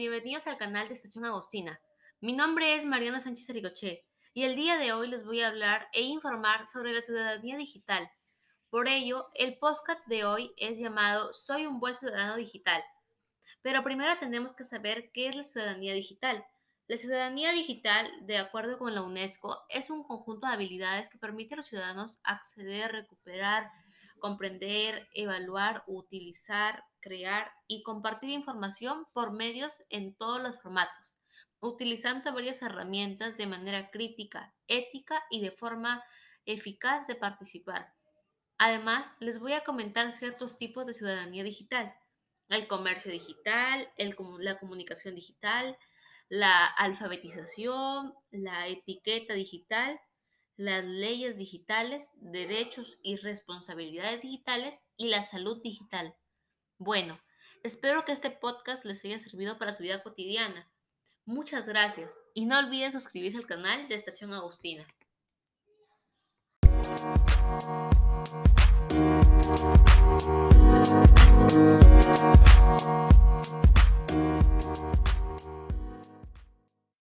bienvenidos al canal de Estación Agostina. Mi nombre es Mariana Sánchez Ricoche y el día de hoy les voy a hablar e informar sobre la ciudadanía digital. Por ello, el podcast de hoy es llamado Soy un buen ciudadano digital. Pero primero tenemos que saber qué es la ciudadanía digital. La ciudadanía digital, de acuerdo con la UNESCO, es un conjunto de habilidades que permite a los ciudadanos acceder, recuperar, comprender, evaluar, utilizar, crear y compartir información por medios en todos los formatos, utilizando varias herramientas de manera crítica, ética y de forma eficaz de participar. Además, les voy a comentar ciertos tipos de ciudadanía digital. El comercio digital, la comunicación digital, la alfabetización, la etiqueta digital, las leyes digitales, derechos y responsabilidades digitales y la salud digital. Bueno, espero que este podcast les haya servido para su vida cotidiana. Muchas gracias y no olviden suscribirse al canal de Estación Agustina.